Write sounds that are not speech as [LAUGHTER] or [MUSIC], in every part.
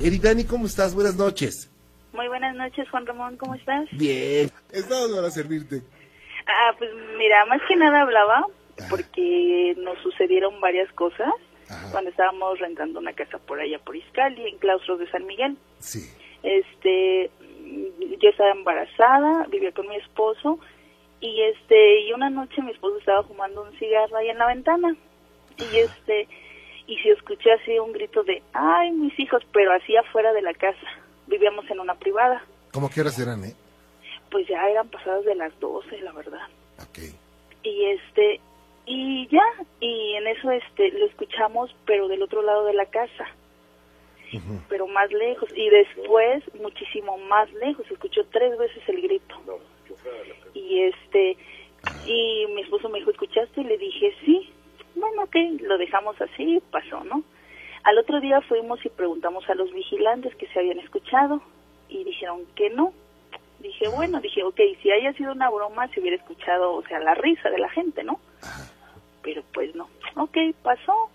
Eridani, ¿cómo estás? Buenas noches. Muy buenas noches, Juan Ramón, ¿cómo estás? Bien. Estamos para servirte. Ah, pues mira, más que nada hablaba porque nos sucedieron varias cosas cuando estábamos rentando una casa por allá por Iscali, en Claustros de San Miguel. Sí. Este, yo estaba embarazada, vivía con mi esposo y este y una noche mi esposo estaba fumando un cigarro ahí en la ventana y este y se escuché así un grito de ay mis hijos pero así afuera de la casa. Vivíamos en una privada. ¿Cómo que horas eran, eh? pues ya eran pasadas de las 12 la verdad. Ok. y este y ya y en eso este lo escuchamos pero del otro lado de la casa. Pero más lejos. Y después muchísimo más lejos. Se escuchó tres veces el grito. Y este y mi esposo me dijo escuchaste y le dije sí bueno ok lo dejamos así pasó no al otro día fuimos y preguntamos a los vigilantes que se habían escuchado y dijeron que no. Dije bueno dije ok si haya sido una broma se hubiera escuchado o sea la risa de la gente no pero pues no. Ok pasó.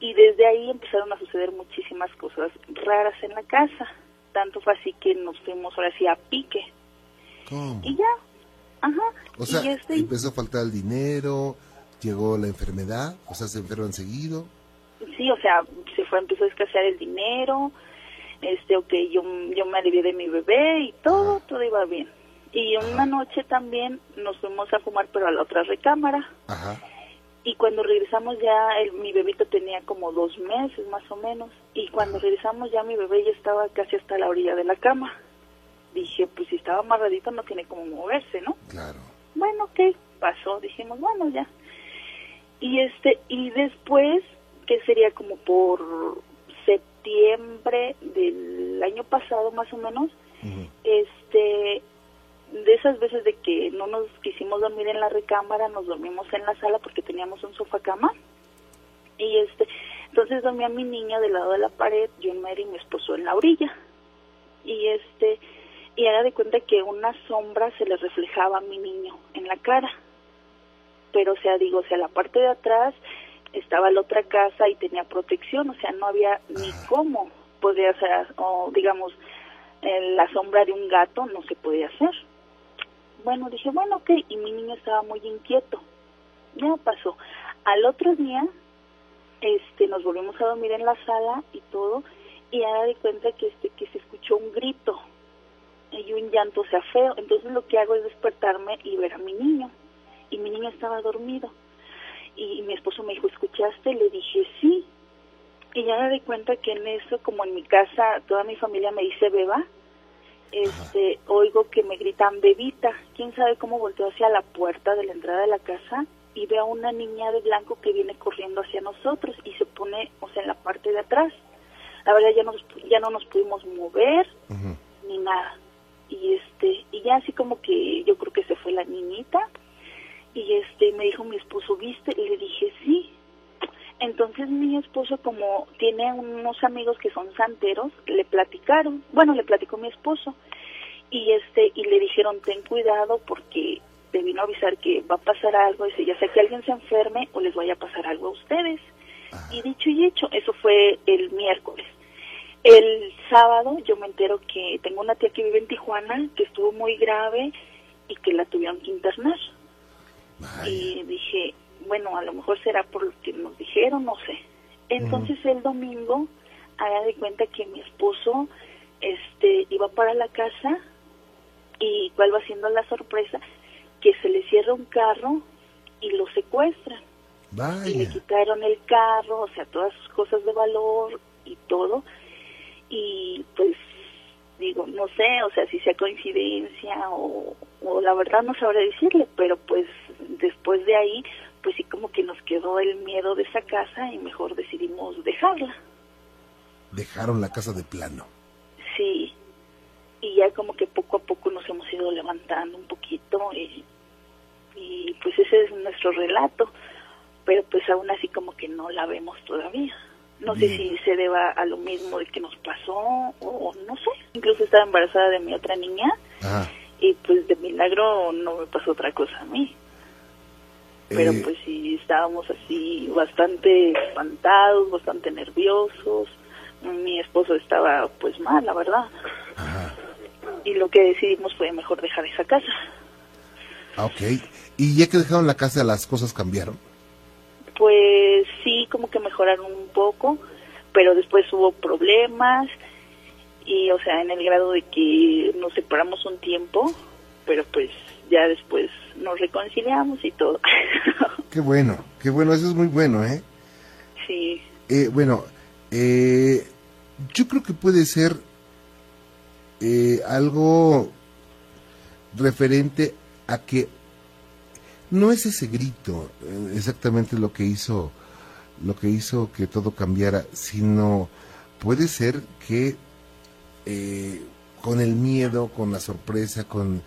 Y desde ahí empezaron a suceder muchísimas cosas raras en la casa. Tanto fue así que nos fuimos ahora sí a pique. ¿Cómo? y ya ajá O sea, este empezó a faltar el dinero, llegó la enfermedad, o sea, se enferman seguido. sí o sea se fue empezó a escasear el dinero este ok yo yo me alivié de mi bebé y todo todo iba bien. Y una noche también nos fuimos a fumar pero a la otra recámara. Ajá. y cuando regresamos ya el- mi bebito tenía como dos meses más o menos. Y cuando regresamos ya mi bebé ya estaba casi hasta la orilla de la cama. Dije pues si estaba amarradito no tiene como moverse no Claro. bueno ok pasó dijimos bueno ya y este y después que sería como por septiembre del año pasado más o menos este de esas veces de que no nos quisimos dormir en la recámara, nos dormimos en la sala porque teníamos un sofá cama. Y este, entonces dormía mi niña del lado de la pared, yo en medio y mi esposo en la orilla. Y este, y haga de cuenta que una sombra se le reflejaba a mi niño en la cara. Pero o sea, digo, o sea, la parte de atrás estaba la otra casa y tenía protección, o sea, no había ni cómo podría ser, o digamos, la sombra de un gato no se podía hacer. Bueno, dije, bueno, ok, y mi niño estaba muy inquieto. Ya pasó. Al otro día, este, nos volvimos a dormir en la sala y todo, y haga de cuenta que, este, que se escuchó un grito y un llanto, o sea, feo. Entonces lo que hago es despertarme y ver a mi niño. Y mi niño estaba dormido. Y, mi esposo me dijo, ¿escuchaste? Le dije, sí. Y ya me di cuenta que en eso, como en mi casa, toda mi familia me dice beba, este, oigo que me gritan bebita. ¿Quién sabe cómo volteó hacia la puerta de la entrada de la casa y veo a una niña de blanco que viene corriendo hacia nosotros y se pone, o sea, en la parte de atrás. La verdad ya, nos, ya no nos pudimos mover ni nada. Y este, y ya así como que yo creo que se fue la niñita y este me dijo mi esposo, ¿viste? Y le dije, sí. Entonces mi esposo como tiene unos amigos que son santeros, le platicaron, bueno, le platicó mi esposo y este y le dijeron, "Ten cuidado porque te vino a avisar que va a pasar algo, dice, ya sea que alguien se enferme o les vaya a pasar algo a ustedes." Y dicho y hecho, eso fue el miércoles. El sábado yo me entero que tengo una tía que vive en Tijuana que estuvo muy grave y que la tuvieron que internar. Vaya. Y dije, bueno, a lo mejor será por lo que nos dijeron, no sé. Entonces el domingo, haga de cuenta que mi esposo este iba para la casa y cuál va siendo la sorpresa, que se le cierra un carro y lo secuestran. Y le quitaron el carro, o sea, todas sus cosas de valor y todo. Y pues digo, no sé, o sea, si sea coincidencia o, o la verdad no sabré decirle, pero pues después de ahí, pues sí como que nos quedó el miedo de esa casa y mejor decidimos dejarla. Dejaron la casa de plano. Sí, y ya como que poco a poco nos hemos ido levantando un poquito y, y pues ese es nuestro relato, pero pues aún así como que no la vemos todavía. No sé si se deba a lo mismo de que nos pasó o no sé. Incluso estaba embarazada de mi otra niña Ajá. Y pues de milagro no me pasó otra cosa a mí. Pero Eh, pues sí estábamos así bastante espantados, bastante nerviosos, mi esposo estaba pues mal, la verdad. Ajá. Y lo que decidimos fue mejor dejar esa casa. Ah, ok. ¿Y ya que dejaron la casa, las cosas cambiaron? Pues sí, como que mejoraron un poco, pero después hubo problemas y, o sea, en el grado de que nos separamos un tiempo, pero pues ya después nos reconciliamos y todo. [LAUGHS] Qué bueno, qué bueno, eso es muy bueno, ¿eh? sí, Eh, bueno, eh, yo creo que puede ser eh, algo referente a que no es ese grito eh, exactamente lo que hizo lo que hizo que todo cambiara, sino puede ser que eh, con el miedo, con la sorpresa, con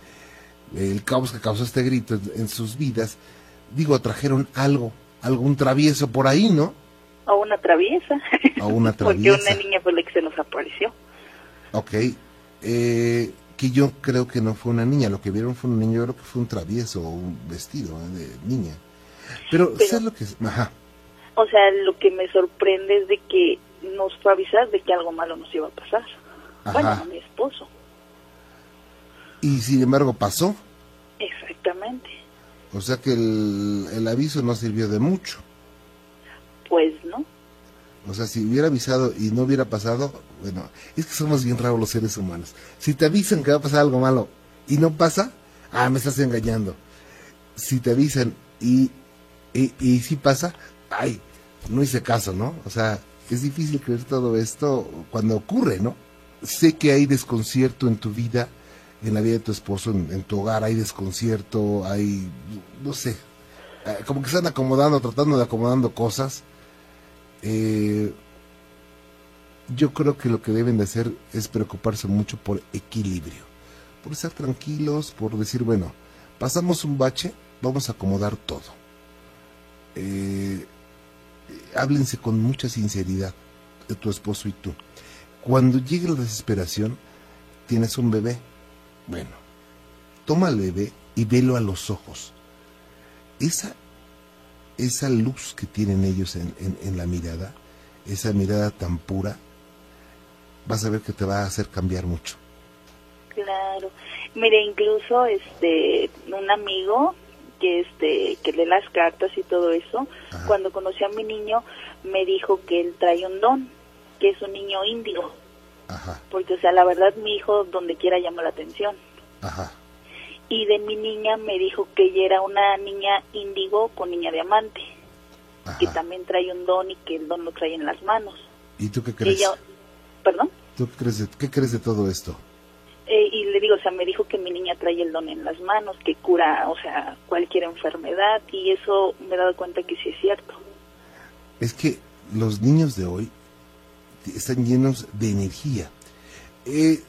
el caos que causó este grito en, en sus vidas, digo, trajeron algo, algún travieso por ahí, ¿no? a una traviesa. A una [LAUGHS] Porque traviesa. una niña fue la que se nos apareció. Ok, eh, que yo creo que no fue una niña, lo que vieron fue un niño, yo creo que fue un travieso, un vestido ¿eh? de niña. Pero, Pero- ¿sabes lo que es? Ajá, O sea, lo que me sorprende es de que nos fue a avisar de que algo malo nos iba a pasar. Bueno, a mi esposo. y sin embargo pasó, Exactamente. o sea que el, el aviso no sirvió de mucho. Pues no. O sea, si hubiera avisado y no hubiera pasado, bueno, es que somos bien raros los seres humanos. Si te avisan que va a pasar algo malo y no pasa, ah, me estás engañando. Si te avisan y, y, y sí pasa, ay, no hice caso, ¿no? O sea, es difícil creer todo esto cuando ocurre, ¿no? Sé que hay desconcierto en tu vida, en la vida de tu esposo, en, tu hogar hay desconcierto, hay, no sé, eh, como que están acomodando, tratando de acomodando cosas. Eh, yo creo que lo que deben de hacer es preocuparse mucho por equilibrio, por estar tranquilos, por decir, bueno, pasamos un bache, vamos a acomodar todo. Eh, háblense con mucha sinceridad de tu esposo y tú. Cuando llegue la desesperación, tienes un bebé. Bueno, toma al bebé y velo a los ojos. Esa, esa luz que tienen ellos en, en- en la mirada, esa mirada tan pura, vas a ver que te va a hacer cambiar mucho. Claro. Mire, incluso este un amigo que este que lee las cartas y todo eso, Ajá. cuando conoció a mi niño me dijo que él trae un don, que es un niño índigo, Ajá, porque o sea, la verdad mi hijo donde quiera llama la atención. ajá, Y de mi niña me dijo que ella era una niña índigo con niña diamante, que ajá. también trae un don y que el don lo trae en las manos. ¿Y tú qué Que crees? ella, perdón, ¿Tú qué crees, de, qué crees de todo esto? Eh, y le digo, o sea, me dijo que mi niña trae el don en las manos, que cura, o sea, cualquier enfermedad, y eso me he dado cuenta que sí es cierto. Es que los niños de hoy están llenos de energía. Eh,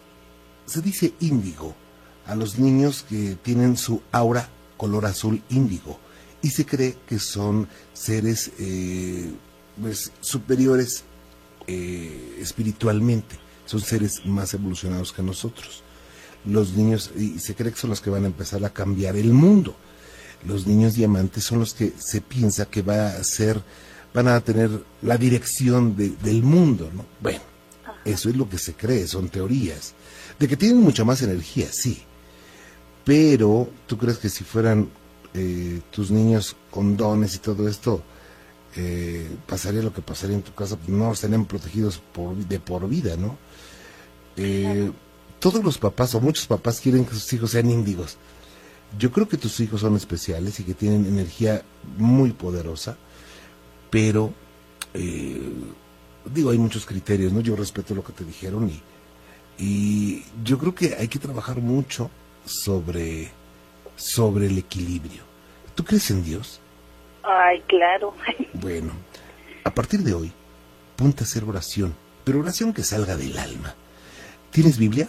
se dice índigo a los niños que tienen su aura color azul índigo y se cree que son seres eh, pues, superiores eh, espiritualmente, son seres más evolucionados que nosotros. Los niños, y se cree que son los que van a empezar a cambiar el mundo. Los niños diamantes son los que se piensa que va a ser, van a tener la dirección de- del mundo, ¿no? Bueno, eso es lo que se cree, son teorías. De que tienen mucha más energía, sí. Pero, ¿tú crees que si fueran eh, tus niños con dones y todo esto, eh, pasaría lo que pasaría en tu casa? Pues no estarían protegidos por, de por vida, ¿no? Eh, todos los papás o muchos papás quieren que sus hijos sean índigos. Yo creo que tus hijos son especiales y que tienen energía muy poderosa, pero eh, digo, hay muchos criterios, ¿no? Yo respeto lo que te dijeron y, y yo creo que hay que trabajar mucho sobre, sobre el equilibrio. ¿Tú crees en Dios? Ay, claro. [LAUGHS] Bueno, a partir de hoy, ponte a hacer oración, pero oración que salga del alma. ¿Tienes Biblia?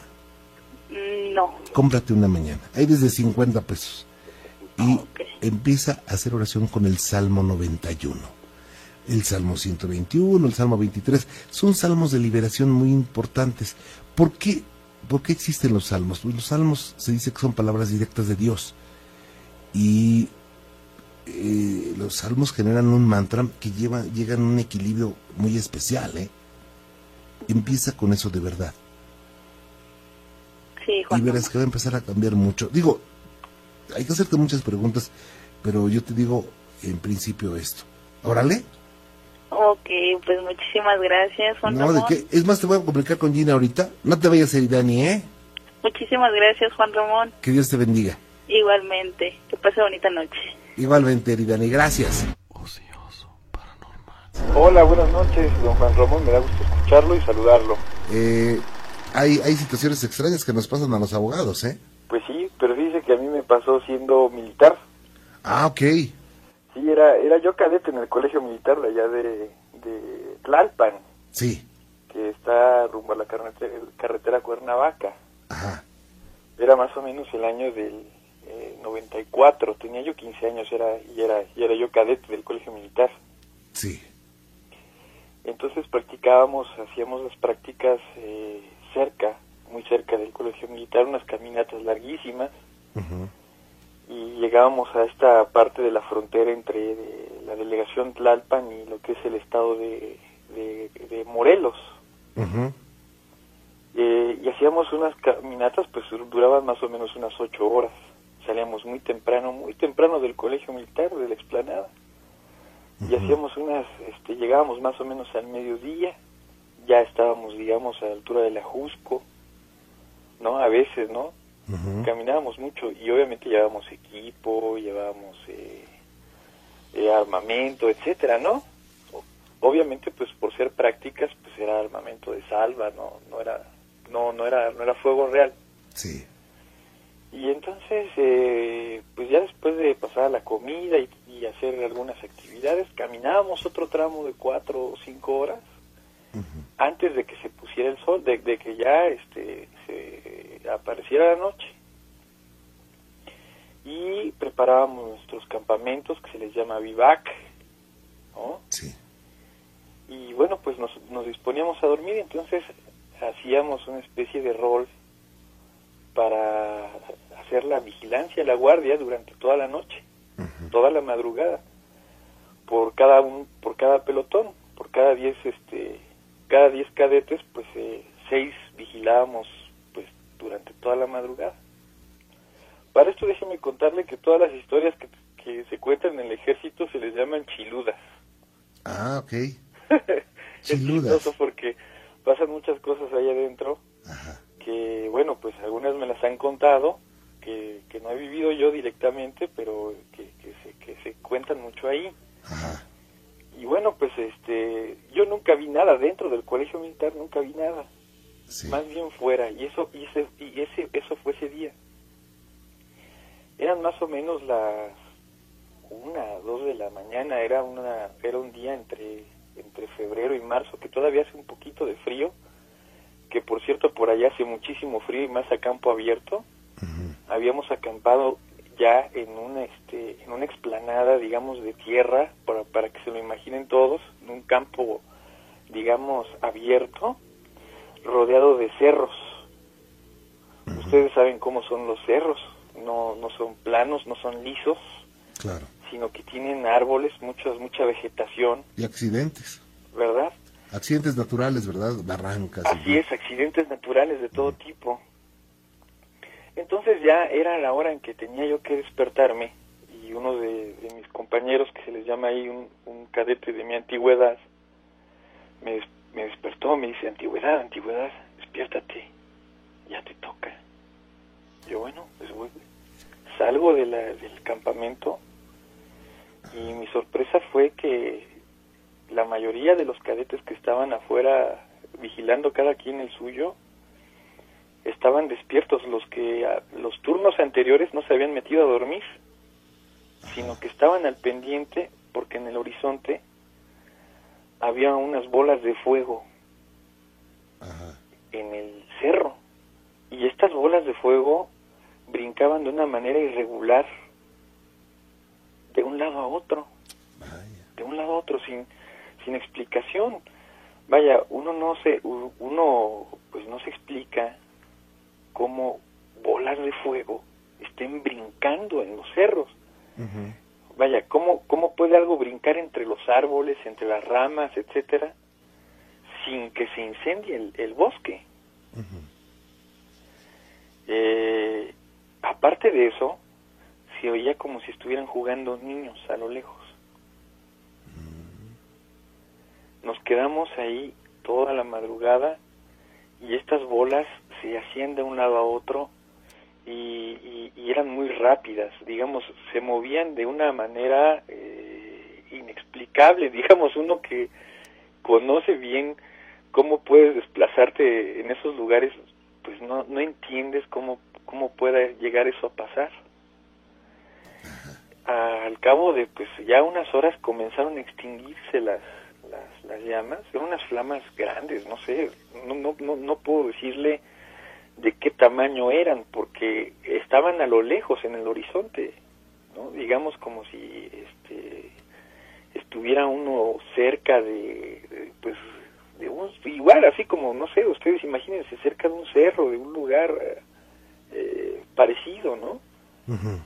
Mm, no. cómprate una mañana. Hay desde 50 pesos. Y empieza a hacer oración con el Salmo 91. El Salmo 121, el Salmo 23, son salmos de liberación muy importantes. ¿Por qué, ¿Por qué existen los salmos? Pues los salmos se dice que son palabras directas de Dios. Y eh, los salmos generan un mantra que lleva, llegan a un equilibrio muy especial. ¿eh? Empieza con eso de verdad. Sí, Juan y verás que va a empezar a cambiar mucho. Digo, hay que hacerte muchas preguntas, pero yo te digo en principio esto. Órale. Ok, pues muchísimas gracias, Juan No, ¿de Ramón. qué? Es más, te voy a complicar con Gina ahorita. No te vayas a ir, Dani, ¿eh? Muchísimas gracias, Juan Ramón. Que Dios te bendiga. Igualmente. Que pase bonita noche. Igualmente, Dani, gracias. Hola, buenas noches, don Juan Ramón. Me da gusto escucharlo y saludarlo. Eh, hay, hay situaciones extrañas que nos pasan a los abogados, ¿eh? Pues sí, pero dice que a mí me pasó siendo militar. Ah, ok. Sí, era, era yo cadete en el colegio militar de allá de, de Tlalpan, Sí. que está rumbo a la carretera, carretera Cuernavaca. Ajá. Era más o menos el año del eh, 94. Tenía yo 15 años era, y, era, y era yo cadete del colegio militar. Sí. Entonces practicábamos, hacíamos las prácticas eh, cerca, muy cerca del colegio militar, unas caminatas larguísimas llegábamos a esta parte de la frontera entre de la delegación Tlalpan y lo que es el estado de, de, de Morelos. Eh, y hacíamos unas caminatas, pues duraban más o menos unas ocho horas. Salíamos muy temprano, muy temprano del colegio militar, de la explanada. Y hacíamos unas, este, llegábamos más o menos al mediodía, ya estábamos, digamos, a la altura de la Jusco, ¿no? A veces, ¿no? Caminábamos mucho y obviamente llevábamos equipo, llevábamos eh, eh, armamento, etcétera, ¿no? Obviamente, pues por ser prácticas, pues era armamento de salva, no, no era, no, no era, no era fuego real. Sí. Y entonces, eh, pues ya después de pasar la comida y, y hacer algunas actividades, caminábamos otro tramo de cuatro o cinco horas antes de que se pusiera el sol, de, de que ya este, se apareciera la noche. Y preparábamos nuestros campamentos, que se les llama vivac, ¿no? Sí. Y bueno, pues nos, nos disponíamos a dormir, entonces hacíamos una especie de rol para hacer la vigilancia, la guardia durante toda la noche, toda la madrugada, por cada un, por cada pelotón, por cada diez, este, cada diez cadetes, pues eh, seis vigilábamos, durante toda la madrugada. Para esto déjeme contarle que todas las historias que, que se cuentan en el ejército se les llaman chiludas. Ah, ok. [LAUGHS] es Chiludas. chistoso porque pasan muchas cosas ahí adentro Ajá. que, bueno, pues algunas me las han contado, que, que no he vivido yo directamente, pero que, que, se, que se cuentan mucho ahí. Ajá. Y bueno, pues este, yo nunca vi nada dentro del colegio militar, nunca vi nada, Sí. más bien fuera, y eso, y ese, y ese, eso fue ese día. Eran más o menos las una, dos de la mañana, era una, era un día entre, entre febrero y marzo, que todavía hace un poquito de frío, que por cierto por allá hace muchísimo frío y más a campo abierto. Habíamos acampado ya en una, este, en una explanada, digamos, de tierra, para, para que se lo imaginen todos, en un campo, digamos, abierto, rodeado de cerros. Ustedes saben cómo son los cerros, no, no son planos, no son lisos, Claro. sino que tienen árboles, muchas, mucha vegetación, Y accidentes. ¿verdad? Accidentes naturales, ¿verdad? Barrancas. Así es, accidentes naturales de todo tipo. Entonces ya era la hora en que tenía yo que despertarme y uno de, de mis compañeros, que se les llama ahí un, un cadete de mi antigüedad, me, des- me despertó, me dice, antigüedad, antigüedad, despiértate, ya te toca. Yo bueno, pues voy, salgo de la, del campamento y mi sorpresa fue que la mayoría de los cadetes que estaban afuera vigilando cada quien el suyo estaban despiertos los que a- los turnos anteriores no se habían metido a dormir sino que estaban al pendiente porque en el horizonte había unas bolas de fuego Ajá. en el cerro y estas bolas de fuego brincaban de una manera irregular de un lado a otro Vaya. de un lado a otro sin sin explicación vaya uno no se uno pues no se explica cómo bolas de fuego estén brincando en los cerros. Vaya cómo cómo puede algo brincar entre los árboles entre las ramas etcétera sin que se incendie el, bosque. Eh, aparte de eso, se oía como si estuvieran jugando niños a lo lejos. Nos quedamos ahí toda la madrugada y estas bolas se hacían de un lado a otro y, eran muy rápidas, digamos, se movían de una manera eh, inexplicable, [LAUGHS] digamos, uno que conoce bien cómo puedes desplazarte en esos lugares, pues no, no entiendes cómo, cómo pueda llegar eso a pasar. Al cabo de pues ya unas horas comenzaron a extinguirse las, las, las llamas, eran unas flamas grandes, no sé, no, no, no, no puedo decirle de qué tamaño eran, porque estaban a lo lejos en el horizonte, ¿no? digamos como si este, estuviera uno cerca de, pues de un, igual así como no sé ustedes imagínense cerca de un cerro de un lugar eh, parecido no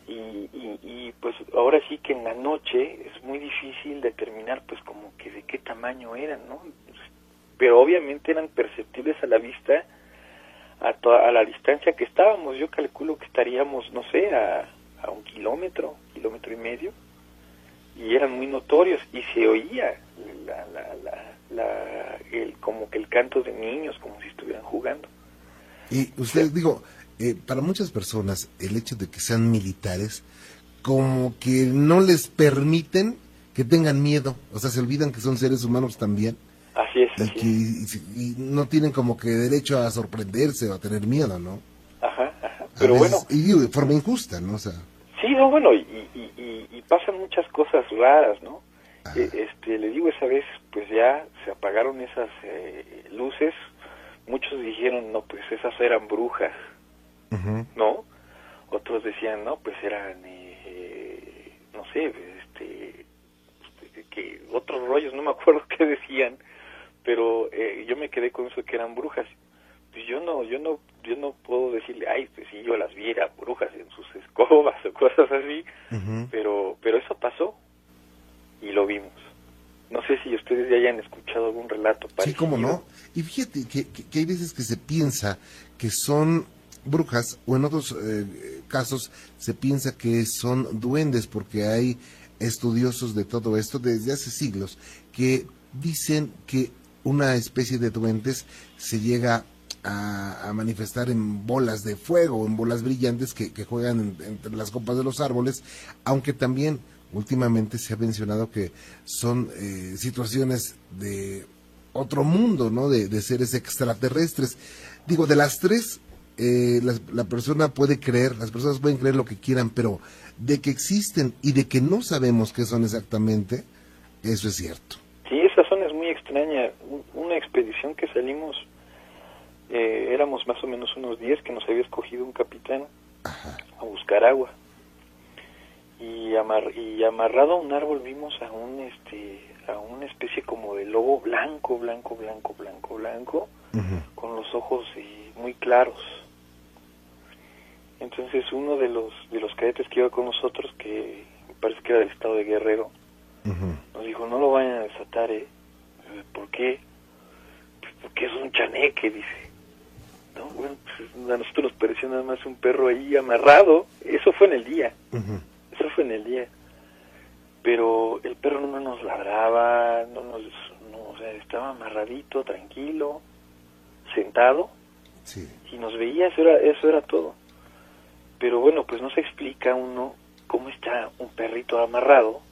y, y, y, pues ahora sí que en la noche es muy difícil determinar pues como que de qué tamaño eran no pero obviamente eran perceptibles a la vista a, a la distancia que estábamos. Yo calculo que estaríamos, no sé, a, a un kilómetro, kilómetro y medio, y eran muy notorios y se oía la, la, el, como que el canto de niños, como si estuvieran jugando. Y usted, digo, eh, para muchas personas el hecho de que sean militares, como que no les permiten que tengan miedo, o sea, se olvidan que son seres humanos también Así es. Y, que, no tienen como que derecho a sorprenderse o a tener miedo, ¿no? Ajá, ajá. Pero bueno. Y de forma injusta, ¿no? O sea, sí, no, bueno, y, pasan muchas cosas raras, ¿no? E, este, le digo, esa vez, pues ya se apagaron esas eh, luces. Muchos dijeron, no, pues esas eran brujas, ¿no? Otros decían, no, pues eran, eh, no sé, este, que otros rollos, no me [LAUGHS] acuerdo qué decían pero eh, yo me quedé con eso que eran brujas. Pues yo no yo no yo no puedo decirle ay pues si yo las viera brujas en sus escobas o cosas así pero pero eso pasó y lo vimos. No sé si ustedes ya hayan escuchado algún relato parecido. sí cómo no. Y fíjate que, que, hay veces que se piensa que son brujas o en otros eh, casos se piensa que son duendes porque hay estudiosos de todo esto desde hace siglos que dicen que una especie de duendes se llega a, manifestar en bolas de fuego, en bolas brillantes que, juegan entre las copas de los árboles, aunque también últimamente se ha mencionado que son eh, situaciones de otro mundo, ¿no? De, seres extraterrestres. Digo, de las tres, eh, la, persona puede creer, las personas pueden creer lo que quieran, pero de que existen y de que no sabemos qué son exactamente, eso es cierto. Sí, esa zona es muy extraña. Expedición que salimos, eh, éramos más o menos unos 10 que nos había escogido un capitán a buscar agua. Y, amar y amarrado a un árbol vimos a un este a una especie como de lobo blanco, blanco, blanco, blanco, blanco, con los ojos eh, muy claros. Entonces uno de los de los cadetes que iba con nosotros, que parece que era del estado de Guerrero, nos dijo, no lo vayan a desatar, ¿eh? ¿Por qué? Porque es un chaneque, dice. No, bueno, pues a nosotros nos pareció nada más un perro ahí amarrado. Eso fue en el día. Eso fue en el día. Pero el perro no nos ladraba, no nos, no, o sea, estaba amarradito, tranquilo, sentado. Y nos veía, eso era, eso era todo. Pero bueno, pues no se explica uno cómo está un perrito amarrado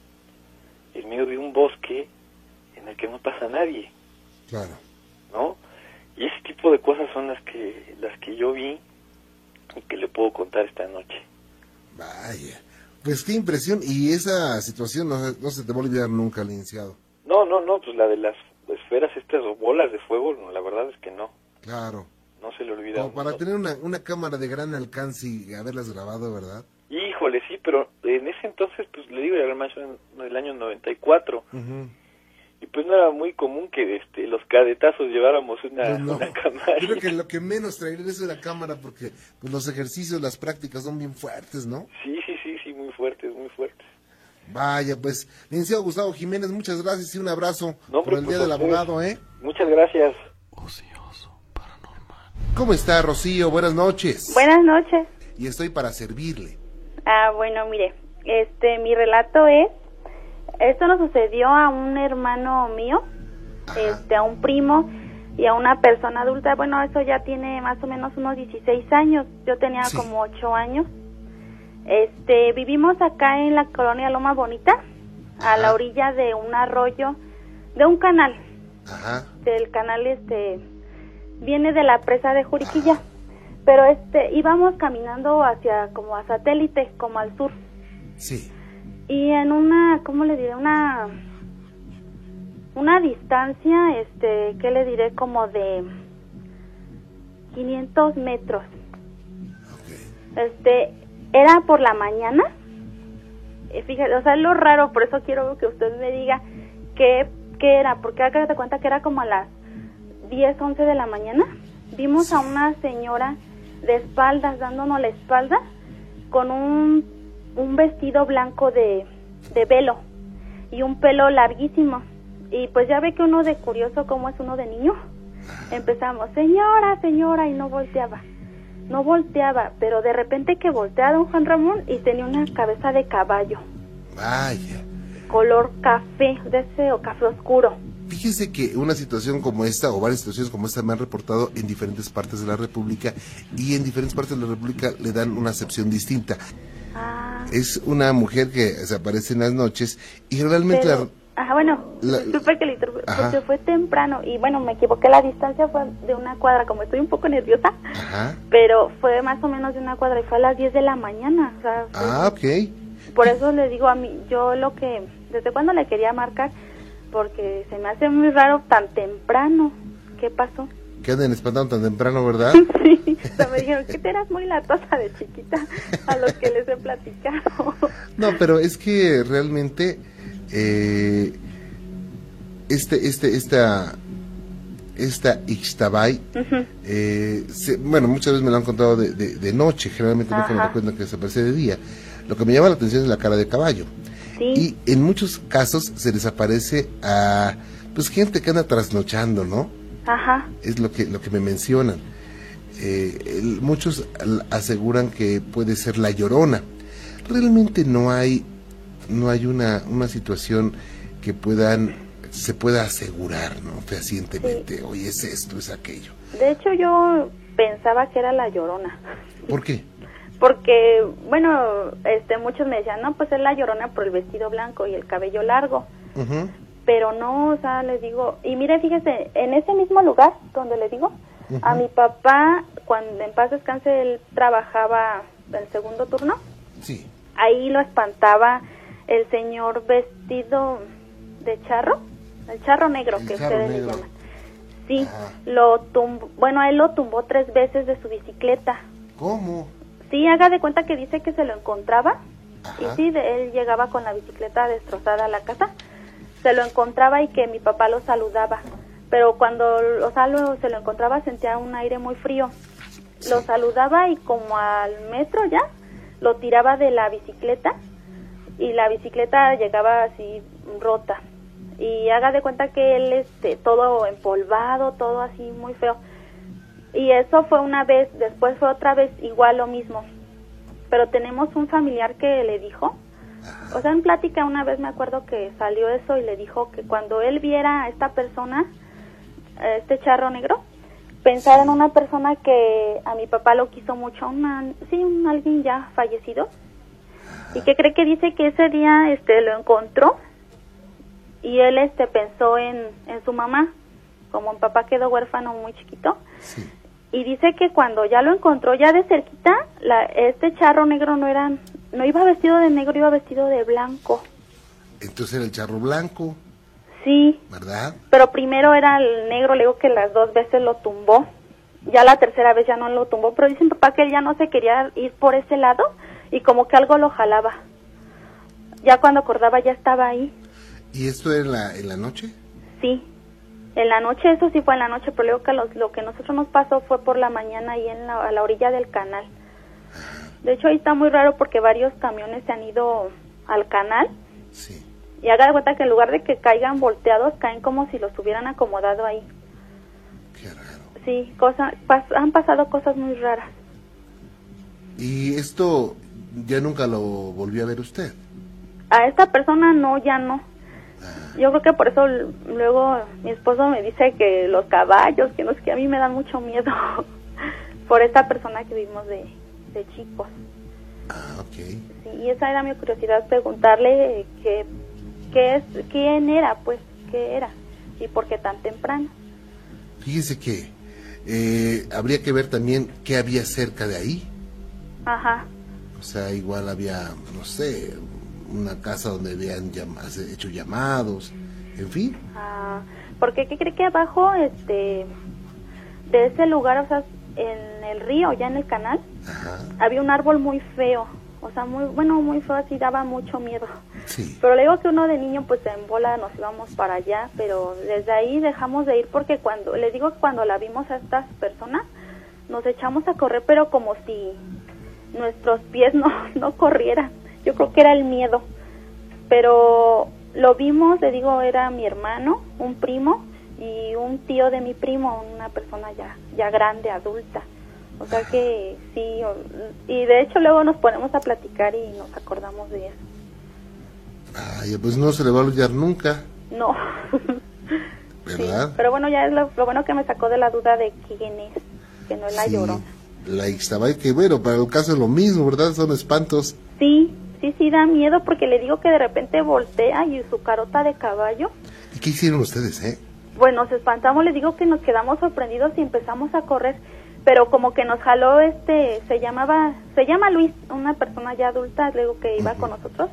en medio de un bosque en el que no pasa nadie. Claro. ¿No? Y ese tipo de cosas son las que las que yo vi y que le puedo contar esta noche. Vaya. Pues qué impresión. Y esa situación no, no se te va a olvidar nunca, licenciado. No, no, no. Pues la de las esferas estas o bolas de fuego, no, la verdad es que no. Claro. No se le olvida. Como para tener una, una cámara de gran alcance y haberlas grabado, ¿verdad? Híjole, sí, pero en ese entonces, pues le digo, era más en el año 94. Y pues no era muy común que este, los cadetazos lleváramos una, pues cámara. Creo que lo que menos traería es la cámara porque pues, los ejercicios, las prácticas son bien fuertes, ¿no? Sí, sí, sí, sí, muy fuertes, muy fuertes. Vaya, pues, licenciado Gustavo Jiménez, muchas gracias y un abrazo No, por el pues, Día del. Abogado, ¿eh? Muchas gracias. ¿Cómo está, Rocío? Buenas noches. Buenas noches. Y estoy para servirle. Ah, bueno, mire, este, mi relato es, esto nos sucedió a un hermano mío, Ajá. este, a un primo y a una persona adulta. Bueno, eso ya tiene más o menos unos 16 años. Yo tenía Sí. como 8 años. Este, vivimos acá en la colonia Loma Bonita, a la orilla de un arroyo, de un canal. Ajá. del canal este viene de la presa de Juriquilla pero este íbamos caminando hacia como a satélite como al sur Sí. Y en una cómo le diré una una distancia este qué le diré como de 500 metros. Este era por la mañana. Eh, fíjate o sea es lo raro por eso quiero que usted me diga qué qué era porque haga de cuenta que era como a las 10 11 de la mañana. Vimos a una señora de espaldas dándonos la espalda con un un vestido blanco de de velo y un pelo larguísimo y pues ya ve que uno de curioso como es uno de niño empezamos señora señora y no volteaba no volteaba, pero de repente que voltea don Juan Ramón y tenía una cabeza de caballo, Vaya. color café, de ese o café oscuro. Fíjese que una situación como esta o varias situaciones como esta me han reportado en diferentes partes de la República y en diferentes partes de la República le dan una acepción distinta. Ah, Es una mujer que se aparece en las noches y realmente pero, ajá, bueno, la- disculpe que porque fue temprano y bueno, me equivoqué, la distancia fue de una cuadra, como estoy un poco nerviosa, la... Ajá. pero fue más o menos de una cuadra y fue a las 10 de la mañana, o sea, fue- Ah, ok. por eso le digo a mí, yo lo que, desde cuando le quería marcar, porque se me hace muy raro tan temprano, ¿qué pasó? Que anden espantando tan temprano, ¿verdad? [LAUGHS] Sí, o sea, me dijeron que te eras muy latosa de chiquita a los que les he platicado. No, pero es que realmente eh, este, este, esta, esta Ixtabay, eh, se- bueno, muchas veces me lo han contado de, de- de noche, generalmente nunca me cuentan que se aparece de día. Lo que me llama la atención es la cara de caballo. Sí, Y en muchos casos se les aparece a pues gente que anda trasnochando, ¿no? Ajá, es lo que lo que me mencionan. Eh, el- muchos aseguran que puede ser la llorona. Realmente no hay no hay una una situación que puedan se pueda asegurar, ¿no? Fehacientemente, oye, es esto, es aquello. de hecho yo pensaba que era la llorona. ¿Por qué? Porque, bueno, este, muchos me decían, no, pues es la llorona por el vestido blanco y el cabello largo. Pero no, o sea, les digo, y mire, fíjese, en ese mismo lugar donde le digo, a mi papá, cuando en paz descanse, él trabajaba el segundo turno, Sí. ahí lo espantaba el señor vestido de charro, el charro negro El que charro ustedes le llaman. Sí, Ajá. lo tumbó, bueno, él lo tumbó tres veces de su bicicleta. ¿Cómo? Sí, haga de cuenta que dice que se lo encontraba y sí, de, él llegaba con la bicicleta destrozada a la casa, se lo encontraba y que mi papá lo saludaba, pero cuando o sea, lo- se lo encontraba sentía un aire muy frío. Lo saludaba y como al metro ya lo tiraba de la bicicleta y la bicicleta llegaba así rota. Y haga de cuenta que él este todo empolvado, todo así muy feo. Y eso fue una vez, después fue otra vez igual lo mismo. Pero tenemos un familiar que le dijo, o sea, en plática una vez me acuerdo que salió eso y le dijo que cuando él viera a esta persona, a este charro negro, pensar en una persona que a mi papá lo quiso mucho, una, sí, un alguien ya fallecido, y que cree que dice que ese día este lo encontró y él este pensó en, en su mamá, como mi papá quedó huérfano muy chiquito, Sí. y dice que cuando ya lo encontró ya de cerquita, la, este charro negro no era, no iba vestido de negro, iba vestido de blanco. Entonces era el charro blanco, Sí, ¿verdad? pero primero era el negro, le digo que las dos veces lo tumbó. Ya la tercera vez ya no lo tumbó, pero dice mi papá que él ya no se quería ir por ese lado y como que algo lo jalaba. Ya cuando acordaba ya estaba ahí. ¿Y esto era en la, en la noche? Sí, en la noche, eso sí fue en la noche, pero luego que los- lo que nosotros nos pasó fue por la mañana ahí en la, a la orilla del canal. De hecho, ahí está muy raro porque varios camiones se han ido al canal Sí. Y haga de cuenta que en lugar de que caigan volteados, caen como si los hubieran acomodado ahí. Qué raro. Sí, cosa, pas- han pasado cosas muy raras. ¿Y esto ya nunca lo volvió a ver usted? A esta persona no, ya no. Yo creo que por eso luego mi esposo me dice que los caballos, que no sé qué, a mí me dan mucho miedo [LAUGHS] por esta persona que vimos de, de chicos. Ah, ok. Sí, y esa era mi curiosidad, preguntarle que, qué es, quién era, pues, qué era y por qué tan temprano. Fíjese que eh, habría que ver también qué había cerca de ahí. Ajá, O sea, igual había, no sé, una casa donde habían llam- hecho llamados, en fin. ah, porque ¿qué cree que abajo, este, de ese lugar, o sea, en el río, ya en el canal, Ajá, había un árbol muy feo, o sea, muy, bueno, muy feo, así daba mucho miedo. sí. Pero le digo que uno de niño, pues en bola nos íbamos para allá, pero desde ahí dejamos de ir porque cuando, le digo que cuando la vimos a estas personas, nos echamos a correr, pero como si nuestros pies [LAUGHS] no, no corrieran. Yo creo que era el miedo. Pero lo vimos, le digo, era mi hermano, un primo y un tío de mi primo, una persona ya, ya grande, adulta. O sea que sí, y de hecho luego nos ponemos a platicar y nos acordamos de eso. Ay, pues no se le va a olvidar nunca, No. [LAUGHS] ¿verdad? Sí, pero bueno, ya es lo, lo bueno que me sacó de la duda de quién es, que no es la Sí, llorona. La Ixtabay, que bueno, para el caso es lo mismo, ¿verdad? Son espantos. Sí, sí, sí da miedo porque le digo que de repente voltea y su carota de caballo. ¿Y qué hicieron ustedes, eh? Bueno, nos espantamos, les digo que nos quedamos sorprendidos y empezamos a correr, pero como que nos jaló este, se llamaba, se llama Luis, una persona ya adulta, le digo que iba con nosotros.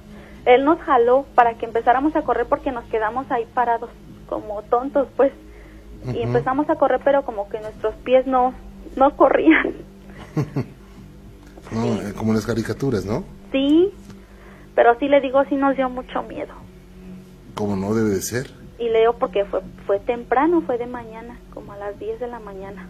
Él nos jaló para que empezáramos a correr porque nos quedamos ahí parados, como tontos, pues. Y empezamos a correr, pero como que nuestros pies no, no corrían. [LAUGHS] [LAUGHS] No, eh, como las caricaturas, ¿no? Sí, pero sí le digo, sí nos dio mucho miedo. Como no debe de ser. Y leo porque fue, fue temprano, fue de mañana, como a las 10 de la mañana.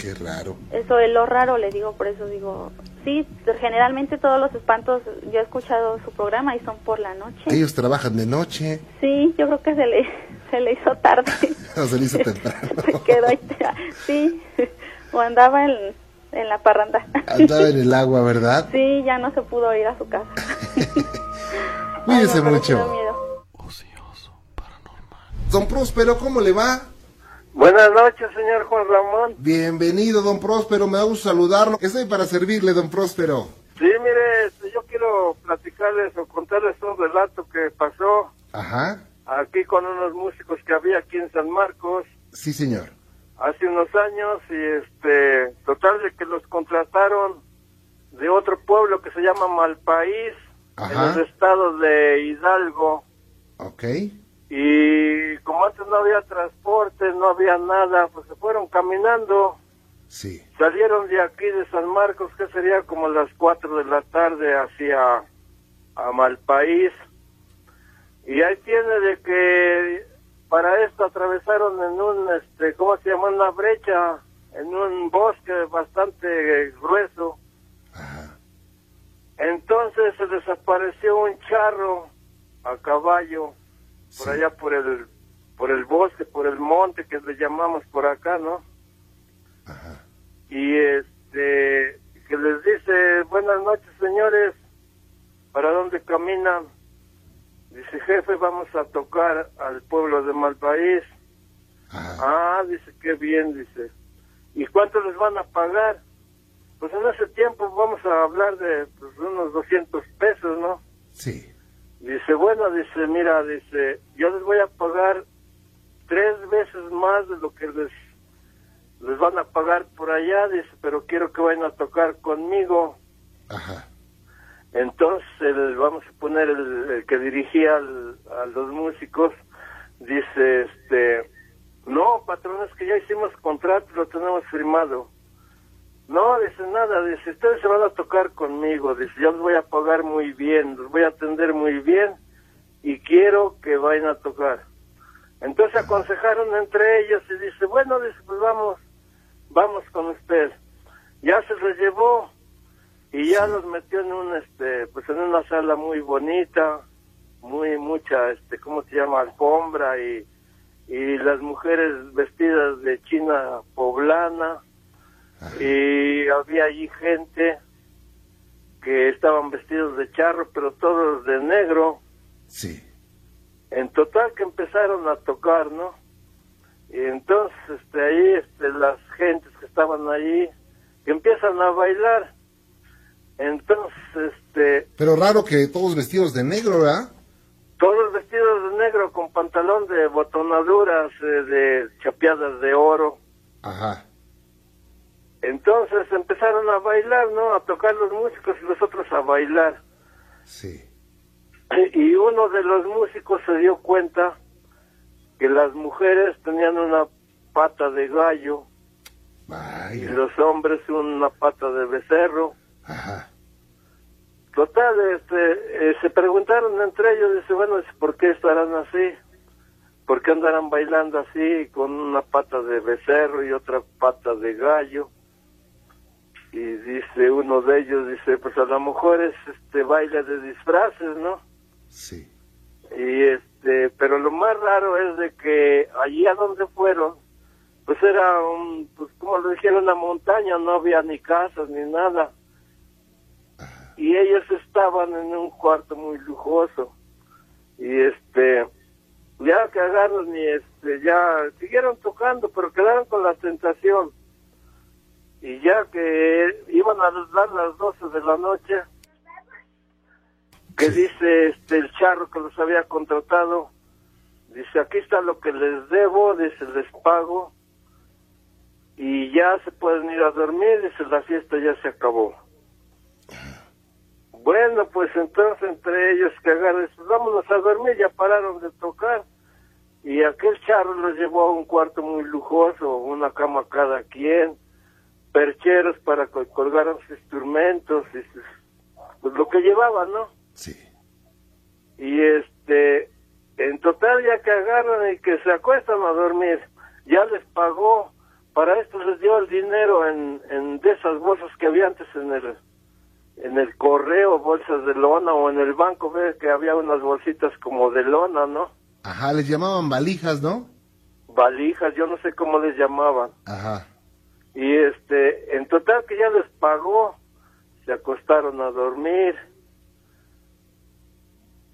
Qué raro. Eso es lo raro, le digo, por eso digo, sí, generalmente todos los espantos, yo he escuchado su programa y son por la noche. Ellos trabajan de noche, Sí, yo creo que se le, [LAUGHS] se le hizo tarde. [LAUGHS] o se le hizo [LAUGHS] temprano. se quedó ahí, sí, o andaba en, en la parranda. Andaba en el agua, ¿verdad? Sí, ya no se pudo ir a su casa. Cuídese mucho. miedo. Don Próspero, ¿cómo le va? Buenas noches, señor Juan Ramón. Bienvenido, don Próspero, me da gusto saludarlo. Estoy para servirle, don Próspero. Sí, mire, este, yo quiero platicarles o contarles un relato que pasó Ajá, aquí con unos músicos que había aquí en San Marcos sí, señor. hace unos años y este, total de que los contrataron de otro pueblo que se llama Malpaís, Ajá. en el estado de Hidalgo. Ok, Y como antes no había transporte, no había nada, pues se fueron caminando. sí, Salieron de aquí de San Marcos, que sería como las 4 de la tarde, hacia a Malpaís. Y ahí tiene de que para esto atravesaron en un, este, ¿cómo se llama? Una brecha, en un bosque bastante grueso. ajá, Entonces se desapareció un charro a caballo por Sí. allá por el por el bosque, por el monte que le llamamos por acá, ¿no? ajá. y este que les dice buenas noches señores para dónde caminan dice jefe vamos a tocar al pueblo de Malpaís Ajá. ah dice qué bien dice y cuánto les van a pagar pues en ese tiempo vamos a hablar de pues, unos 200 pesos no Sí, Dice, bueno, dice, mira, dice, yo les voy a pagar tres veces más de lo que les, les van a pagar por allá, dice, pero quiero que vayan a tocar conmigo. ajá, Entonces, el- vamos a poner el, el que dirigía al- a los músicos, dice, este, no, patrón, es que ya hicimos contrato, lo tenemos firmado. No, dice nada, dice, ustedes se van a tocar conmigo, dice, yo les voy a pagar muy bien, los voy a atender muy bien y quiero que vayan a tocar. Entonces aconsejaron entre ellos y dice, bueno, dice, pues vamos, vamos con usted. Ya se los llevó y ya los metió en un, este, pues en una sala muy bonita muy mucha, este, ¿cómo se llama? Alfombra y, y las mujeres vestidas de china poblana y había allí gente que estaban vestidos de charro, pero todos de negro. Sí. En total que empezaron a tocar, ¿no? Y entonces, este, ahí, este, las gentes que estaban allí, que empiezan a bailar. Entonces, este, Pero raro que todos vestidos de negro, ¿verdad? todos vestidos de negro con pantalón de botonaduras, eh, de chapeadas de oro. Ajá. Entonces empezaron a bailar, ¿no? A tocar los músicos y los otros a bailar. Sí. Y uno de los músicos se dio cuenta que las mujeres tenían una pata de gallo y Vaya. los hombres una pata de becerro. Ajá. Total, este, eh, se preguntaron entre ellos, dice, bueno, ¿por qué estarán así? ¿Por qué andarán bailando así con una pata de becerro y otra pata de gallo? Y dice uno de ellos, dice, pues a lo mejor es este baile de disfraces, ¿no? Sí. Y este, pero lo más raro es de que allí a donde fueron, pues era un, pues como lo dijeron, una montaña, no había ni casas ni nada. Y ellos estaban en un cuarto muy lujoso. Y este, ya que agarran y este, ya siguieron tocando, pero quedaron con la tentación. Y ya que iban a dar las 12 de la noche, que dice este el charro que los había contratado, dice aquí está lo que les debo, dice les pago y ya se pueden ir a dormir, dice la fiesta ya se acabó. Bueno, pues entonces entre ellos dice, vámonos a dormir, ya pararon de tocar. Y aquel charro los llevó a un cuarto muy lujoso, una cama cada quien, percheros para que colgaran sus instrumentos, y sus- pues lo que llevaban, ¿no? Sí. y este en total ya que agarran y que se acuestan a dormir ya les pagó para esto les dio el dinero en, en de esas bolsas que había antes en el en el correo bolsas de lona o en el banco ve que había unas bolsitas como de lona no Ajá, les llamaban valijas, ¿no? valijas yo no sé cómo les llamaban Ajá. Y este en total que ya les pagó se acostaron a dormir.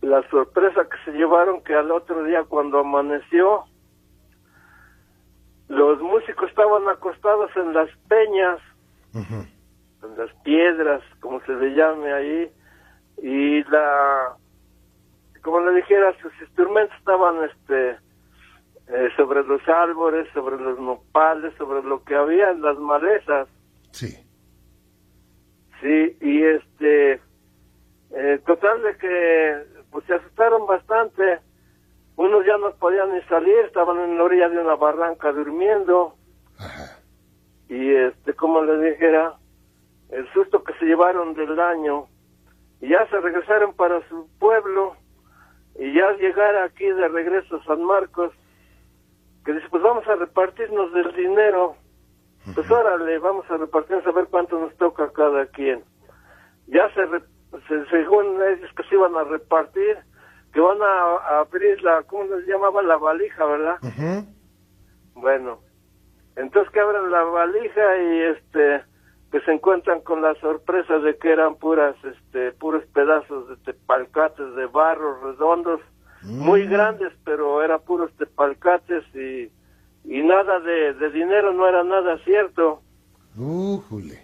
La sorpresa que se llevaron que al otro día cuando amaneció los músicos estaban acostados en las peñas en las piedras como se le llame ahí y la como le dijera sus instrumentos estaban este eh, sobre los árboles sobre los nopales sobre lo que había en las malezas Sí. Sí, y este, eh, total de que pues se asustaron bastante. Unos ya no podían ni salir, estaban en la orilla de una barranca durmiendo. Ajá. Y este, como le dijera, el susto que se llevaron del año. Y ya se regresaron para su pueblo. Y ya al llegar aquí de regreso a San Marcos, que dice, pues vamos a repartirnos del dinero. Pues órale, vamos a repartirnos a ver cuánto nos toca a cada quien. Ya se, re- se- según ellos que se iban a repartir, que van a, a abrir la, ¿cómo les llamaba? La valija, ¿verdad? Bueno, entonces que abren la valija y este que se encuentran con la sorpresa de que eran puras este puros pedazos de tepalcates de barro redondos muy grandes pero eran puros tepalcates y y nada de, de dinero no era nada cierto Újule.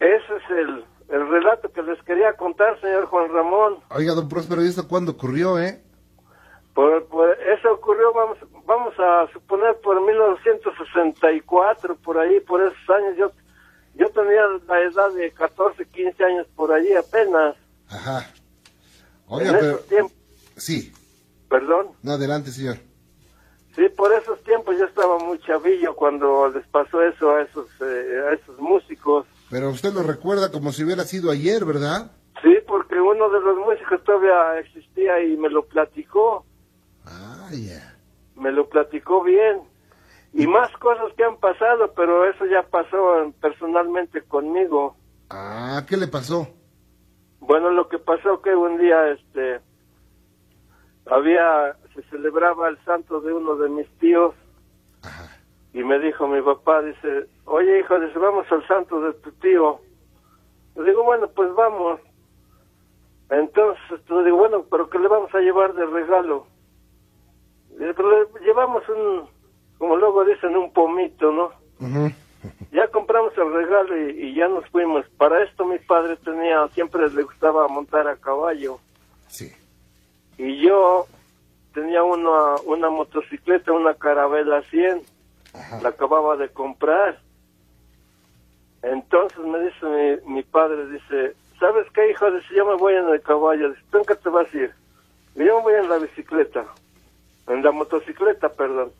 ese es el el relato que les quería contar señor Juan Ramón Oiga, don Próspero, ¿y esto cuándo ocurrió, eh? Por, por- eso ocurrió, vamos, vamos a suponer, por 1964, por ahí, por esos años. Yo, yo tenía la edad de 14, 15 años por allí apenas. Ajá. En Oiga, pero... esos tiempos, Sí. perdón. No, adelante, señor. Sí, por esos tiempos yo estaba muy chavillo cuando les pasó eso a esos, eh, a esos músicos. Pero usted lo recuerda como si hubiera sido ayer, ¿verdad? Sí, porque uno de los músicos todavía existía y me lo platicó. Ah, ya. me lo platicó bien y más cosas que han pasado, pero eso ya pasó personalmente conmigo. Ah, ¿qué le pasó? Bueno, lo que pasó que un día, este, había, se celebraba el santo de uno de mis tíos y me dijo mi papá, dice, oye hijo, dice, vamos al santo de tu tío. Le digo, bueno, pues vamos. Entonces, le digo, bueno, pero ¿qué le vamos a llevar de regalo? Le pero le llevamos un, como luego dicen, un pomito, ¿no? Compramos el regalo y, y, ya nos fuimos. Para esto mi padre tenía, siempre le gustaba montar a caballo. Sí. Y yo tenía una, una motocicleta, una Carabela 100. La acababa de comprar. Entonces me dice mi, mi padre, dice, ¿sabes qué, hijo? Dice, yo me voy en el caballo. Dice, ¿tú en qué te vas a ir? Yo me voy en la bicicleta. En la motocicleta, perdón.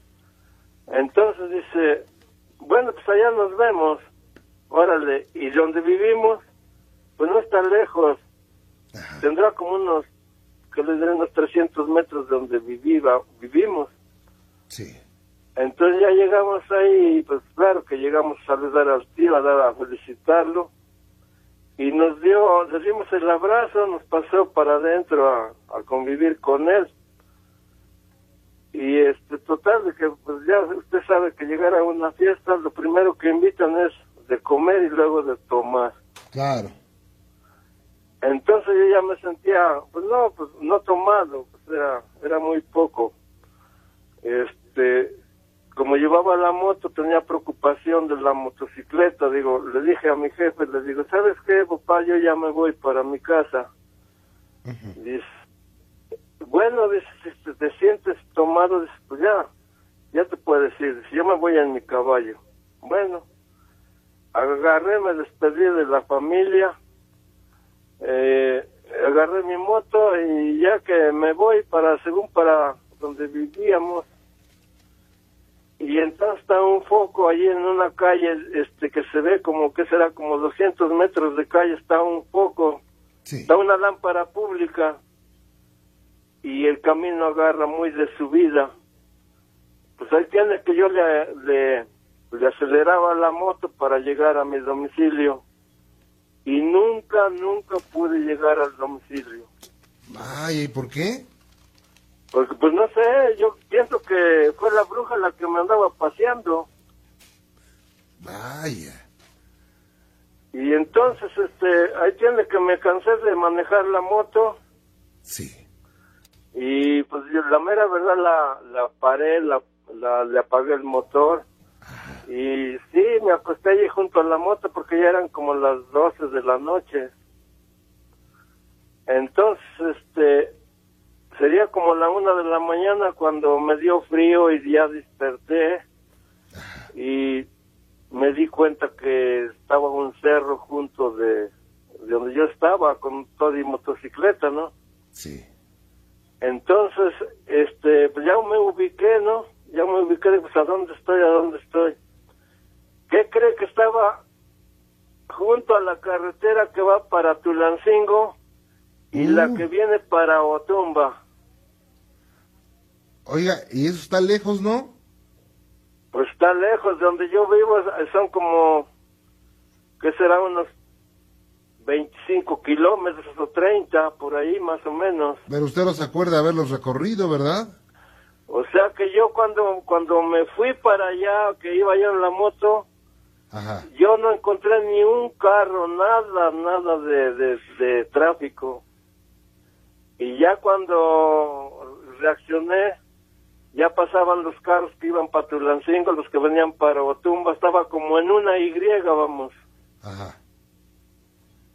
Entonces dice, bueno, pues allá nos vemos. Órale, y donde vivimos, pues no está lejos. Tendrá como unos, que le diré, unos 300 metros de donde viviva, vivimos. Sí. Entonces ya llegamos ahí, pues claro que llegamos a saludar al tío, a, dar, a felicitarlo. Y nos dio, le dimos el abrazo, nos pasó para adentro a, a convivir con él y este total de que pues ya usted sabe que llegar a una fiesta lo primero que invitan es de comer y luego de tomar. Claro. Entonces yo ya me sentía pues no pues no tomado pues era era muy poco. Este como llevaba la moto tenía preocupación de la motocicleta digo le dije a mi jefe le digo sabes qué papá yo ya me voy para mi casa uh -huh. dice bueno, dice, si te sientes tomado, dice, pues ya, ya te puedes ir. Dice, yo me voy en mi caballo. Bueno, agarré, me despedí de la familia, eh, agarré mi moto y ya que me voy para, según para donde vivíamos, y entonces está un foco ahí en una calle, este, que se ve como que será como 200 metros de calle, está un foco, sí. está una lámpara pública y el camino agarra muy de subida. Pues ahí tiene que yo le, le, le, aceleraba la moto para llegar a mi domicilio y nunca, nunca pude llegar al domicilio. Ay, ¿y por qué? Porque pues no sé, yo pienso que fue la bruja la que me andaba paseando. Vaya. Y entonces, este, ahí tiene que me cansé de manejar la moto. Sí y pues yo la mera verdad la, la paré, la, la, le apagué el motor y sí, me acosté allí junto a la moto porque ya eran como las 12 de la noche. Entonces, este, sería como la una de la mañana cuando me dio frío y ya desperté y me di cuenta que estaba un cerro junto de, de donde yo estaba con toda mi motocicleta, ¿no? Sí. Entonces, este, pues ya me ubiqué, ¿no? Ya me ubiqué, pues a dónde estoy, a dónde estoy. ¿Qué cree que estaba junto a la carretera que va para Tulancingo y Mm. la que viene para Otumba? Oiga, ¿y eso está lejos, no? Pues está lejos, de donde yo vivo son como, ¿qué será? Unos 25 kilómetros o 30, por ahí más o menos. Pero usted no se acuerda de haberlos recorrido, ¿verdad? O sea que yo cuando cuando me fui para allá, que iba yo en la moto, Ajá. yo no encontré ni un carro, nada, nada de, de, de tráfico. Y ya cuando reaccioné, ya pasaban los carros que iban para Tulancingo, los que venían para Otumba, estaba como en una Y, vamos. Ajá.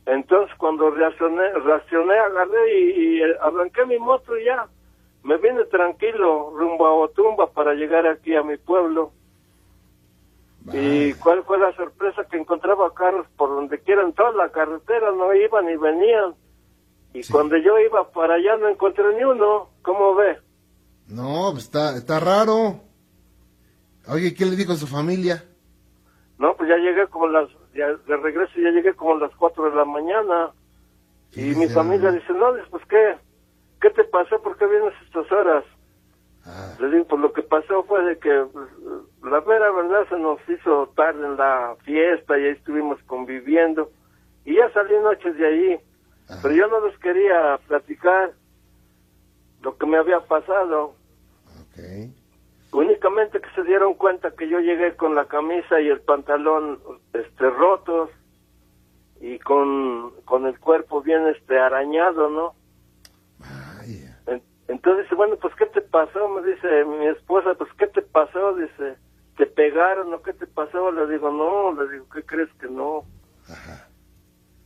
Entonces cuando reaccioné, reaccioné agarré y, y arranqué mi moto y ya. Me vine tranquilo rumbo a Otumba para llegar aquí a mi pueblo. ¿Y cuál fue la sorpresa? Que encontraba carros por donde quiera, en toda la carretera, no iban ni venían. Y Sí. cuando yo iba para allá no encontré ni uno. ¿Cómo ve? No, pues está, está raro. Oye, ¿qué le dijo a su familia? No, pues ya llegué como las, ya de regreso ya llegué como a las 4 de la mañana. Y mi familia dice, no, pues ¿qué? ¿Qué te pasó? ¿Por qué vienes a estas horas? Ah, Le digo, pues lo que pasó fue de que pues, la mera verdad se nos hizo tarde en la fiesta y ahí estuvimos conviviendo. Y ya salí noches de ahí. Pero yo no les quería platicar lo que me había pasado. Únicamente que se dieron cuenta que yo llegué con la camisa y el pantalón este rotos y con, con el cuerpo bien este arañado, ¿no? Vaya. Entonces dice, bueno, pues ¿qué te pasó? Me dice mi esposa, pues ¿qué te pasó? Dice, ¿te pegaron o qué te pasó? Le digo, no, le digo, ¿qué crees que no? Ajá.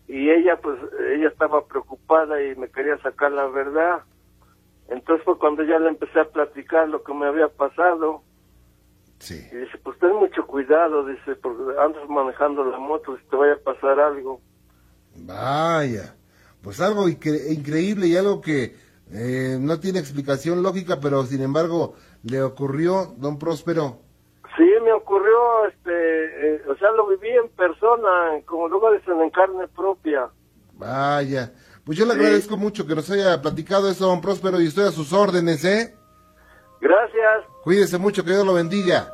Y ella, pues, ella estaba preocupada y me quería sacar la verdad. Entonces fue cuando ya le empecé a platicar lo que me había pasado. Sí. Y dice, pues ten mucho cuidado, dice, porque andas manejando la moto, si te vaya a pasar algo. Vaya. Pues algo incre- increíble y algo que eh, no tiene explicación lógica, pero sin embargo le ocurrió, don Próspero. Sí, me ocurrió, este, eh, o sea, lo viví en persona, como luego dicen, en carne propia. Vaya. Pues yo le Sí. agradezco mucho que nos haya platicado eso, don Próspero, y estoy a sus órdenes, ¿eh? Gracias. Cuídese mucho, que Dios lo bendiga.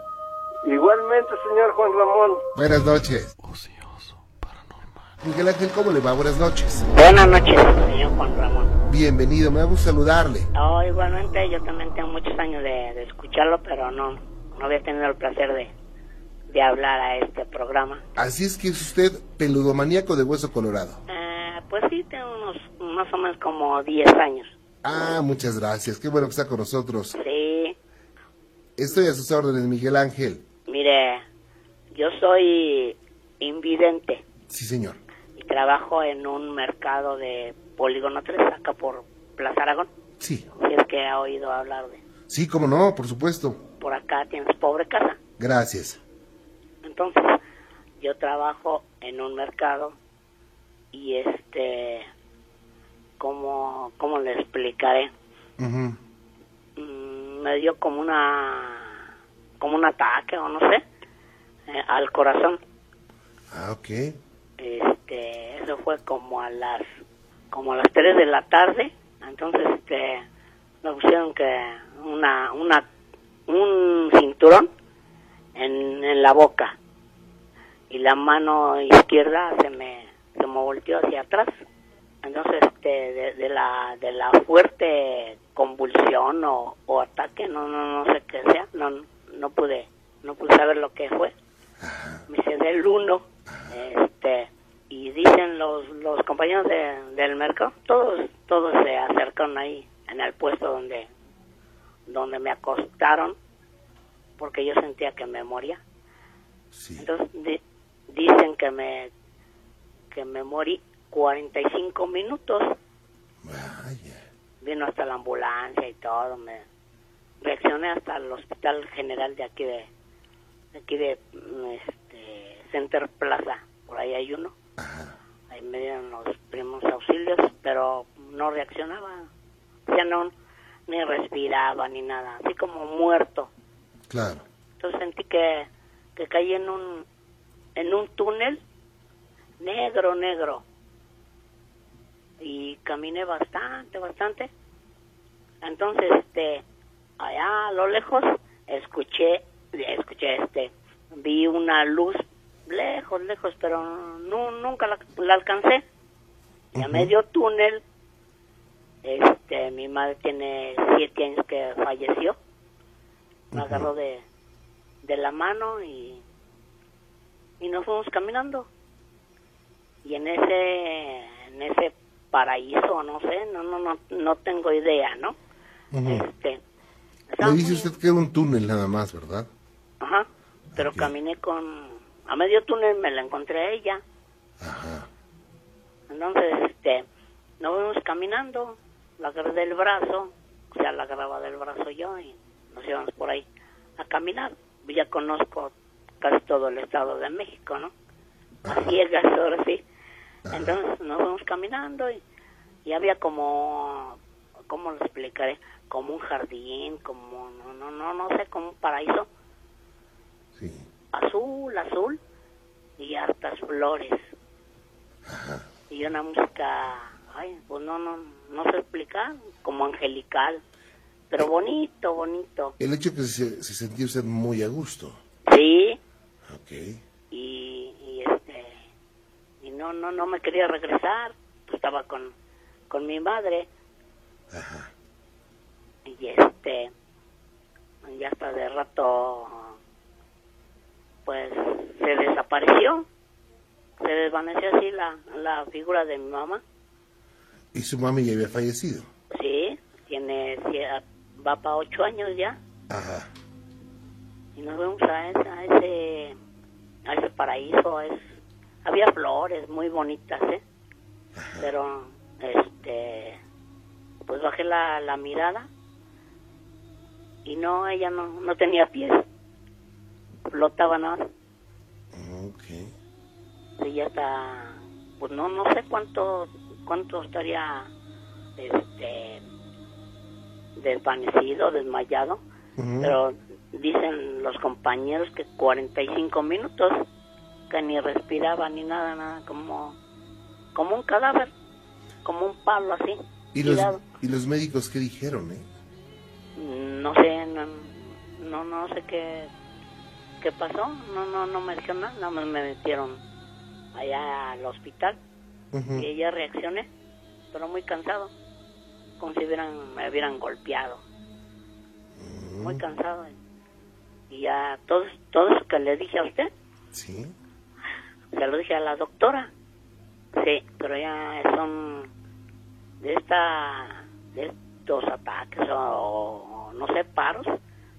Igualmente, señor Juan Ramón. Buenas noches. Miguel Ángel, ¿cómo le va? Buenas noches. Buenas noches, señor Juan Ramón. Bienvenido, me da gusto saludarle. Oh, igualmente, yo también tengo muchos años de, de escucharlo, pero no, no había tenido el placer de, de hablar a este programa. Así es que es usted peludomaníaco de hueso colorado. Eh, pues sí, tengo unos más o menos como 10 años. Ah, muchas gracias. Qué bueno que está con nosotros. Sí, Estoy a sus órdenes, Miguel Ángel. mire, yo soy invidente Sí, señor. y trabajo en un mercado de Polígono 3, acá por Plaza Aragón. Sí. Si es que ha oído hablar de. Sí, cómo no, por supuesto. Por acá tienes pobre casa. Gracias. Entonces, yo trabajo en un mercado y este, ¿cómo, cómo le explicaré? Mm, me dio como una, como un ataque o no sé, eh, al corazón. Ah, ok. Este, eso fue como a las, como a las 3 de la tarde. Entonces, este, me pusieron que una, una, un cinturón en, en la boca y la mano izquierda se me, me volteó hacia atrás. Entonces, este, de, de la, de la fuerte convulsión o, o ataque, no, no, no sé qué sea, no, no pude, no pude saber lo que fue. Me quedé el uno, este, y dicen los, los compañeros de, del mercado, todos, todos se acercaron ahí en el puesto donde, donde me acostaron, porque yo sentía que me moría. Sí. Entonces di- dicen que me que me morí 45 minutos. Vaya. Vino hasta la ambulancia y todo. Me reaccioné hasta el hospital general de aquí de, de aquí de mm, este, Center Plaza. Por ahí hay uno. Ahí me dieron los primos auxilios, pero no reaccionaba. Ya no ni respiraba ni nada, así como muerto. Claro. Entonces sentí que, que caí en un, en un túnel negro, negro. Y caminé bastante, bastante. Entonces, este, allá a lo lejos, escuché, escuché, este, vi una luz lejos, lejos, pero no, nunca la, la alcancé. Y a medio túnel, este, mi madre tiene siete años que falleció. Me agarró de, de la mano y, y nos fuimos caminando. Y en ese, en ese paraíso, no sé, no, no, no, no tengo idea, ¿no? Este, Me dice usted que era un túnel nada más, ¿verdad? Ajá, pero caminé con, a medio túnel me la encontré a ella. Ajá. Entonces, este, nos fuimos caminando, la agarré del brazo, o sea, la agarraba del brazo yo y nos íbamos por ahí a caminar. Ya conozco casi todo el estado de México, ¿no? A ciegas, ahora sí. Entonces nos fuimos caminando y, y había como, ¿cómo lo explicaré? Como un jardín, como, no, no, no, no sé, como un paraíso Sí. azul, azul y hartas flores. Y una música, ay, pues no, no, no sé explicar, como angelical, pero bonito, bonito. El hecho que se, se sentía usted muy a gusto. Sí, Ok. y no, no, no me quería regresar, pues estaba con, con mi madre Ajá. y este ya hasta de rato pues se desapareció se desvaneció así la, la figura de mi mamá Y su mami ya había fallecido. sí tiene sie- va para ocho años ya Ajá. y nos vemos a, ese- a ese a ese paraíso es había flores muy bonitas eh pero este pues bajé la, la mirada y no ella no no tenía pies. Flotaba nada. Ok. y ya está pues no no sé cuánto cuánto estaría este desvanecido desmayado pero dicen los compañeros que 45 minutos que ni respiraba ni nada nada como como un cadáver como un palo así ¿Y los. ¿Y los médicos qué dijeron, eh? no sé no no, no sé qué qué pasó no no no me dijeron nada nada más me metieron allá al hospital y ya reaccioné pero muy cansado como si hubieran, me hubieran golpeado muy cansado y ya todo todo eso que le dije a usted Sí. Se lo dije a la doctora. Sí pero ya son de esta de estos ataques o no sé paros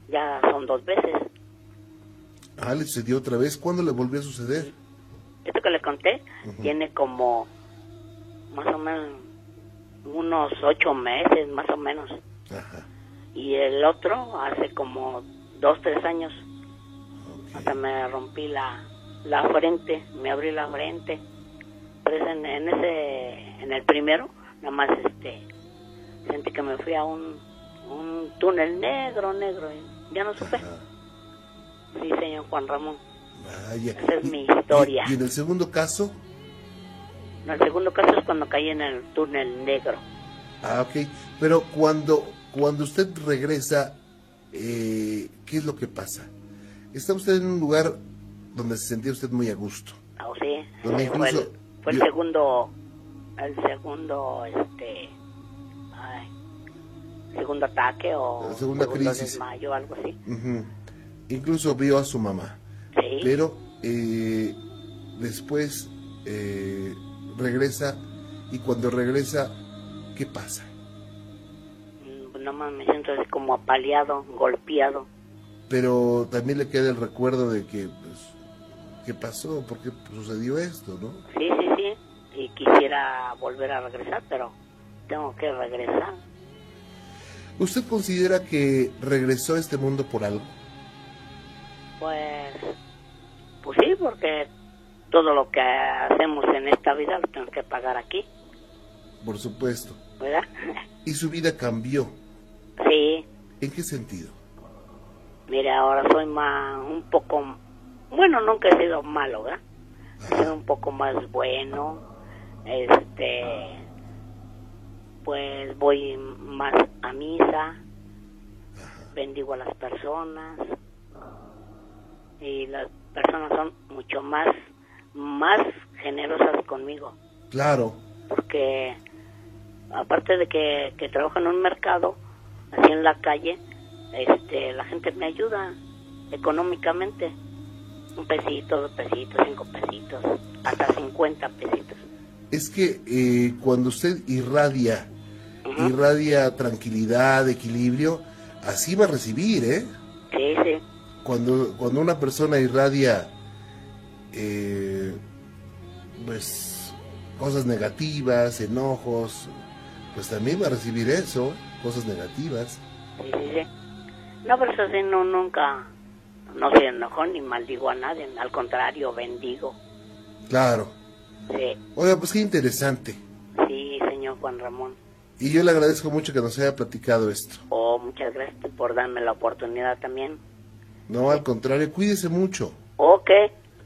ya son dos veces. Ah, le sucedió otra vez. ¿Cuándo le volvió a suceder? esto que le conté tiene como más o menos unos ocho meses más o menos. Ajá. y el otro hace como dos tres años. Hasta me rompí la la frente me abrí la frente pero es en, en ese en el primero nada más este sentí que me fui a un un túnel negro negro y ya no supe sí señor Juan Ramón Vaya. Esa es Y- mi historia. Y, y en el segundo caso, No, el segundo caso es cuando caí en el túnel negro ah, ok. Pero cuando, cuando usted regresa, eh, ¿qué es lo que pasa? Está usted en un lugar donde se sentía usted muy a gusto. Ah, o sí, Donde ese fue el, incluso fue el yo- segundo, el segundo, este, ay, segundo ataque o La segunda segundo crisis. desmayo, algo así. Incluso vio a su mamá. Sí, Pero eh, después eh, regresa y cuando regresa, ¿qué pasa? Mm, pues nomás me siento así como apaleado, golpeado. Pero también le queda el recuerdo de que, pues, ¿qué pasó? ¿Por qué sucedió esto, no? Sí, sí, sí, y quisiera volver a regresar, pero tengo que regresar. ¿Usted considera que regresó a este mundo por algo? Pues, pues sí, porque todo lo que hacemos en esta vida lo tenemos que pagar aquí, Por supuesto. ¿verdad? Y su vida cambió. sí, ¿En qué sentido? Mire, ahora soy más, un poco, bueno, nunca he sido malo, ¿verdad? He sido un poco más bueno, este, pues voy más a misa, bendigo a las personas y las personas son mucho más, más generosas conmigo, Claro. porque aparte de que, que trabajo en un mercado, así en la calle, este, la gente me ayuda económicamente. Un pesito, dos pesitos, cinco pesitos, hasta cincuenta pesitos. Es que eh, cuando usted irradia, Ujú. irradia tranquilidad, equilibrio, así va a recibir, ¿eh? Sí, sí, Cuando, cuando una persona irradia, eh, pues, cosas negativas, enojos, pues también va a recibir eso, cosas negativas. sí, sí, sí. No, pero eso sí, no, nunca, no se enojó ni maldigo a nadie, al contrario, bendigo. Claro. Sí, Oiga, pues qué interesante. sí, señor Juan Ramón. Y yo le agradezco mucho que nos haya platicado esto. Oh, muchas gracias por darme la oportunidad también. No, al contrario, cuídese mucho. Ok,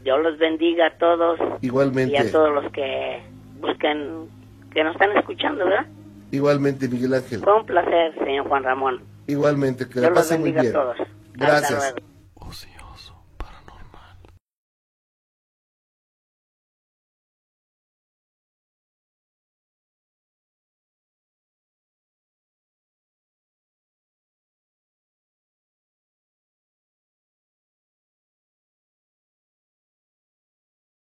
Dios los bendiga a todos Igualmente. y a todos los que busquen, que nos están escuchando, ¿verdad? Igualmente, Miguel Ángel. Fue un placer, señor Juan Ramón. Igualmente, que Dios la los pase muy bien. a todos. Gracias.